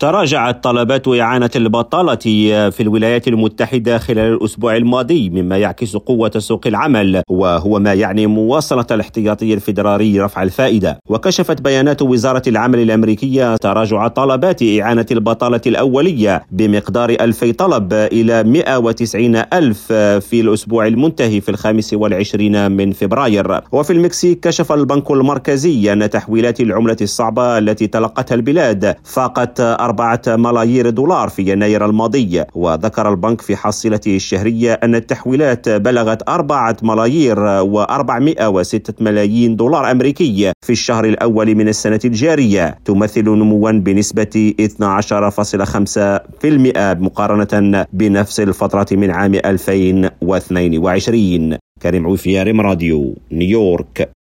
تراجعت طلبات إعانة البطالة في الولايات المتحدة خلال الأسبوع الماضي مما يعكس قوة سوق العمل وهو ما يعني مواصلة الاحتياطي الفيدرالي رفع الفائدة. وكشفت بيانات وزارة العمل الأمريكية تراجع طلبات إعانة البطالة الأولية بمقدار ألفي طلب إلى 190 ألف في الأسبوع المنتهي في الخامس والعشرين من فبراير. وفي المكسيك كشف البنك المركزي أن تحويلات العملة الصعبة التي تلقتها البلاد فاقت أربعة ملايير دولار في يناير الماضي وذكر البنك في حصيلته الشهرية أن التحويلات بلغت أربعة ملايير وأربعمائة وستة ملايين دولار أمريكي في الشهر الأول من السنة الجارية تمثل نموا بنسبة 12.5% مقارنة بنفس الفترة من عام 2022 كريم عوفيار راديو نيويورك.